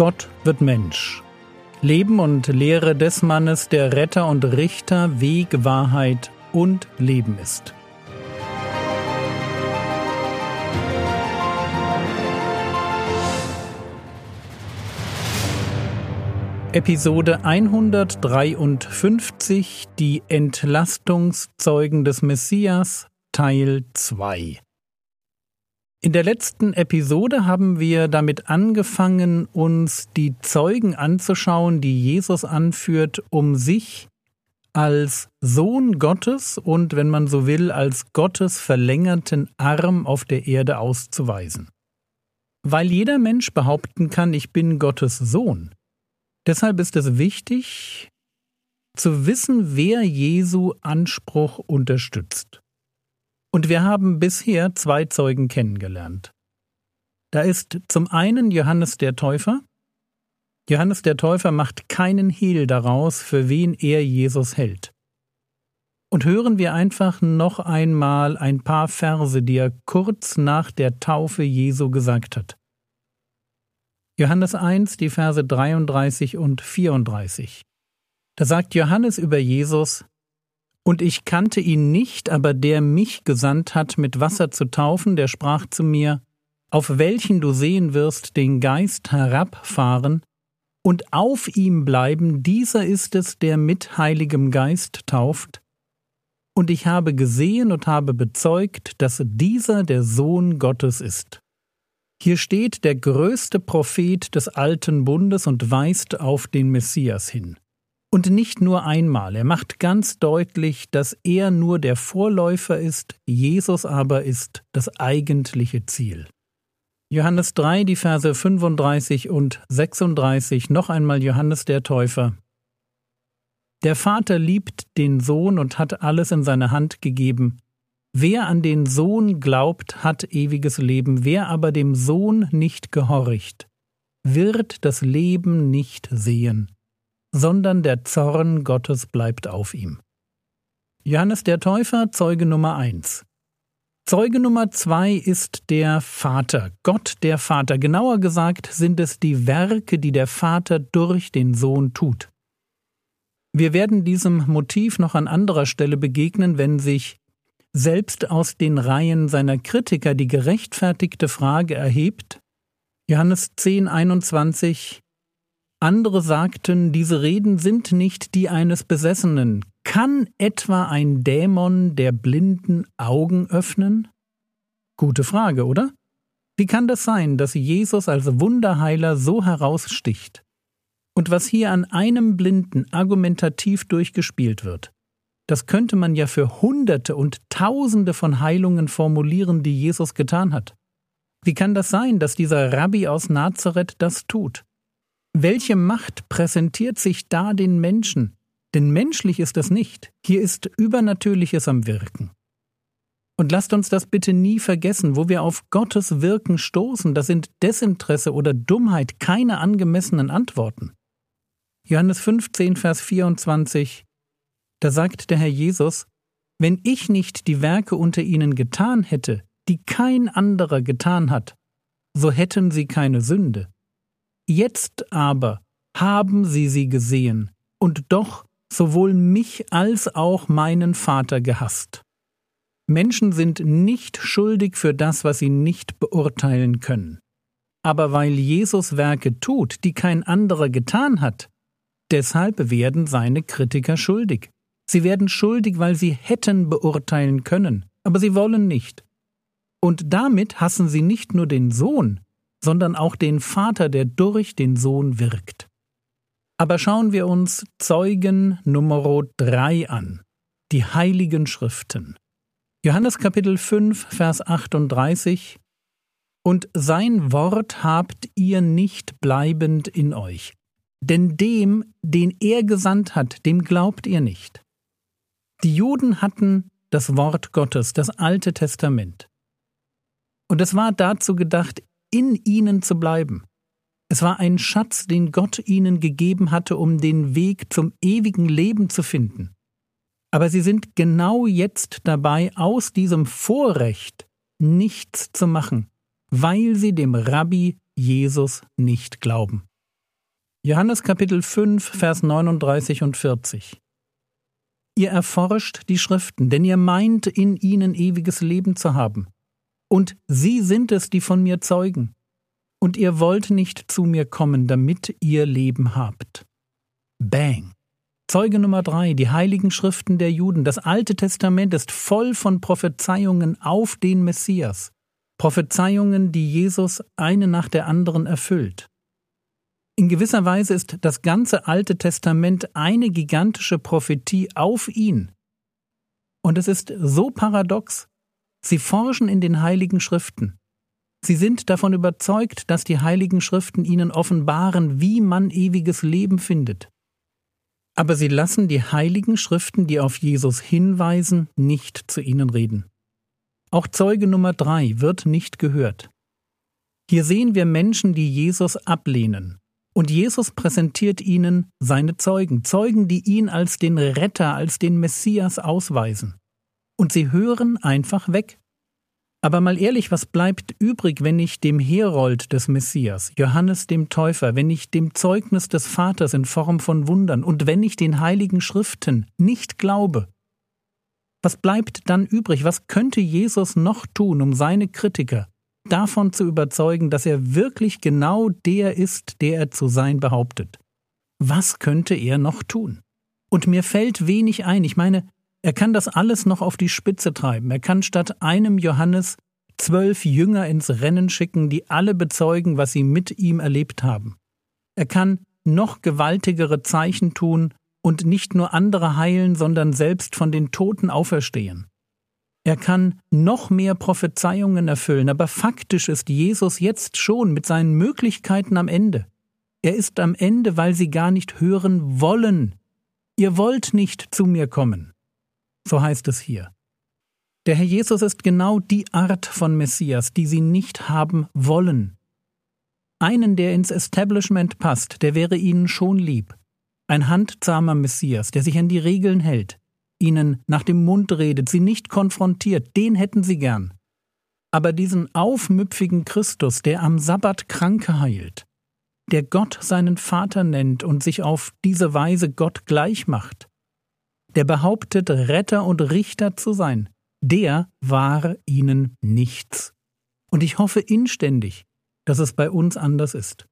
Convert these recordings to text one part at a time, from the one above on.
Gott wird Mensch. Leben und Lehre des Mannes, der Retter und Richter, Weg, Wahrheit und Leben ist. Episode 153 Die Entlastungszeugen des Messias Teil 2 in der letzten Episode haben wir damit angefangen, uns die Zeugen anzuschauen, die Jesus anführt, um sich als Sohn Gottes und, wenn man so will, als Gottes verlängerten Arm auf der Erde auszuweisen. Weil jeder Mensch behaupten kann, ich bin Gottes Sohn. Deshalb ist es wichtig, zu wissen, wer Jesu Anspruch unterstützt. Und wir haben bisher zwei Zeugen kennengelernt. Da ist zum einen Johannes der Täufer. Johannes der Täufer macht keinen Hehl daraus, für wen er Jesus hält. Und hören wir einfach noch einmal ein paar Verse, die er kurz nach der Taufe Jesu gesagt hat. Johannes 1, die Verse 33 und 34. Da sagt Johannes über Jesus, und ich kannte ihn nicht, aber der mich gesandt hat, mit Wasser zu taufen, der sprach zu mir, auf welchen du sehen wirst den Geist herabfahren und auf ihm bleiben, dieser ist es, der mit Heiligem Geist tauft. Und ich habe gesehen und habe bezeugt, dass dieser der Sohn Gottes ist. Hier steht der größte Prophet des alten Bundes und weist auf den Messias hin. Und nicht nur einmal, er macht ganz deutlich, dass er nur der Vorläufer ist, Jesus aber ist das eigentliche Ziel. Johannes 3, die Verse 35 und 36, noch einmal Johannes der Täufer. Der Vater liebt den Sohn und hat alles in seine Hand gegeben. Wer an den Sohn glaubt, hat ewiges Leben, wer aber dem Sohn nicht gehorcht, wird das Leben nicht sehen sondern der Zorn Gottes bleibt auf ihm. Johannes der Täufer, Zeuge Nummer eins. Zeuge Nummer zwei ist der Vater, Gott der Vater. Genauer gesagt sind es die Werke, die der Vater durch den Sohn tut. Wir werden diesem Motiv noch an anderer Stelle begegnen, wenn sich selbst aus den Reihen seiner Kritiker die gerechtfertigte Frage erhebt, Johannes 10, 21, andere sagten, diese Reden sind nicht die eines Besessenen. Kann etwa ein Dämon der blinden Augen öffnen? Gute Frage, oder? Wie kann das sein, dass Jesus als Wunderheiler so heraussticht? Und was hier an einem Blinden argumentativ durchgespielt wird, das könnte man ja für Hunderte und Tausende von Heilungen formulieren, die Jesus getan hat. Wie kann das sein, dass dieser Rabbi aus Nazareth das tut? Welche Macht präsentiert sich da den Menschen? Denn menschlich ist das nicht. Hier ist Übernatürliches am Wirken. Und lasst uns das bitte nie vergessen, wo wir auf Gottes Wirken stoßen, das sind Desinteresse oder Dummheit keine angemessenen Antworten. Johannes 15, Vers 24, da sagt der Herr Jesus, wenn ich nicht die Werke unter ihnen getan hätte, die kein anderer getan hat, so hätten sie keine Sünde. Jetzt aber haben sie sie gesehen und doch sowohl mich als auch meinen Vater gehasst. Menschen sind nicht schuldig für das, was sie nicht beurteilen können. Aber weil Jesus Werke tut, die kein anderer getan hat, deshalb werden seine Kritiker schuldig. Sie werden schuldig, weil sie hätten beurteilen können, aber sie wollen nicht. Und damit hassen sie nicht nur den Sohn, sondern auch den Vater, der durch den Sohn wirkt. Aber schauen wir uns Zeugen Nummer 3 an, die heiligen Schriften. Johannes Kapitel 5, Vers 38 Und sein Wort habt ihr nicht bleibend in euch, denn dem, den er gesandt hat, dem glaubt ihr nicht. Die Juden hatten das Wort Gottes, das Alte Testament. Und es war dazu gedacht, in ihnen zu bleiben. Es war ein Schatz, den Gott ihnen gegeben hatte, um den Weg zum ewigen Leben zu finden. Aber sie sind genau jetzt dabei, aus diesem Vorrecht nichts zu machen, weil sie dem Rabbi Jesus nicht glauben. Johannes Kapitel 5, Vers 39 und 40. Ihr erforscht die Schriften, denn ihr meint, in ihnen ewiges Leben zu haben. Und sie sind es, die von mir zeugen. Und ihr wollt nicht zu mir kommen, damit ihr Leben habt. Bang. Zeuge Nummer drei, die heiligen Schriften der Juden. Das Alte Testament ist voll von Prophezeiungen auf den Messias. Prophezeiungen, die Jesus eine nach der anderen erfüllt. In gewisser Weise ist das ganze Alte Testament eine gigantische Prophetie auf ihn. Und es ist so paradox. Sie forschen in den heiligen Schriften. Sie sind davon überzeugt, dass die heiligen Schriften ihnen offenbaren, wie man ewiges Leben findet. Aber sie lassen die heiligen Schriften, die auf Jesus hinweisen, nicht zu ihnen reden. Auch Zeuge Nummer drei wird nicht gehört. Hier sehen wir Menschen, die Jesus ablehnen, und Jesus präsentiert ihnen seine Zeugen, Zeugen, die ihn als den Retter, als den Messias ausweisen. Und sie hören einfach weg. Aber mal ehrlich, was bleibt übrig, wenn ich dem Herold des Messias, Johannes dem Täufer, wenn ich dem Zeugnis des Vaters in Form von Wundern und wenn ich den heiligen Schriften nicht glaube? Was bleibt dann übrig? Was könnte Jesus noch tun, um seine Kritiker, davon zu überzeugen, dass er wirklich genau der ist, der er zu sein behauptet. Was könnte er noch tun? Und mir fällt wenig ein. Ich meine, er kann das alles noch auf die Spitze treiben. Er kann statt einem Johannes zwölf Jünger ins Rennen schicken, die alle bezeugen, was sie mit ihm erlebt haben. Er kann noch gewaltigere Zeichen tun und nicht nur andere heilen, sondern selbst von den Toten auferstehen. Er kann noch mehr Prophezeiungen erfüllen, aber faktisch ist Jesus jetzt schon mit seinen Möglichkeiten am Ende. Er ist am Ende, weil sie gar nicht hören wollen. Ihr wollt nicht zu mir kommen. So heißt es hier. Der Herr Jesus ist genau die Art von Messias, die sie nicht haben wollen. Einen, der ins Establishment passt, der wäre ihnen schon lieb. Ein handzahmer Messias, der sich an die Regeln hält, ihnen nach dem Mund redet, sie nicht konfrontiert, den hätten sie gern. Aber diesen aufmüpfigen Christus, der am Sabbat Kranke heilt, der Gott seinen Vater nennt und sich auf diese Weise Gott gleich macht, der behauptet, Retter und Richter zu sein, der war ihnen nichts. Und ich hoffe inständig, dass es bei uns anders ist.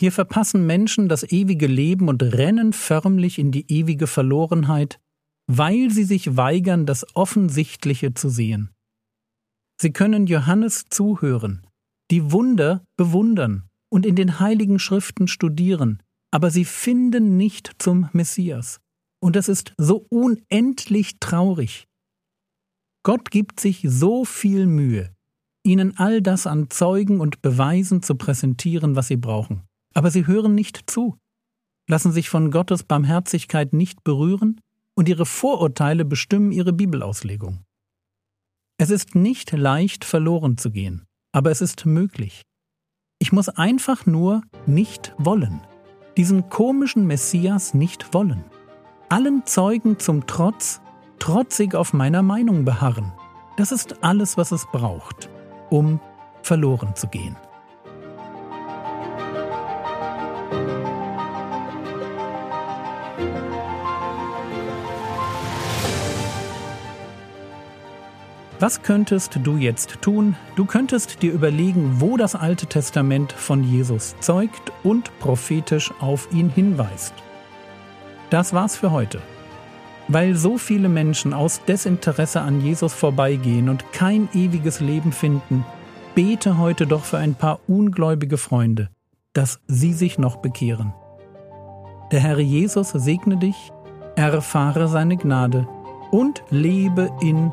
Hier verpassen Menschen das ewige Leben und rennen förmlich in die ewige Verlorenheit, weil sie sich weigern, das Offensichtliche zu sehen. Sie können Johannes zuhören, die Wunder bewundern und in den heiligen Schriften studieren, aber sie finden nicht zum Messias. Und das ist so unendlich traurig. Gott gibt sich so viel Mühe, ihnen all das an Zeugen und Beweisen zu präsentieren, was sie brauchen. Aber sie hören nicht zu, lassen sich von Gottes Barmherzigkeit nicht berühren und ihre Vorurteile bestimmen ihre Bibelauslegung. Es ist nicht leicht verloren zu gehen, aber es ist möglich. Ich muss einfach nur nicht wollen, diesen komischen Messias nicht wollen, allen Zeugen zum Trotz trotzig auf meiner Meinung beharren. Das ist alles, was es braucht, um verloren zu gehen. Was könntest du jetzt tun? Du könntest dir überlegen, wo das Alte Testament von Jesus zeugt und prophetisch auf ihn hinweist. Das war's für heute. Weil so viele Menschen aus Desinteresse an Jesus vorbeigehen und kein ewiges Leben finden, bete heute doch für ein paar ungläubige Freunde, dass sie sich noch bekehren. Der Herr Jesus segne dich, erfahre seine Gnade und lebe in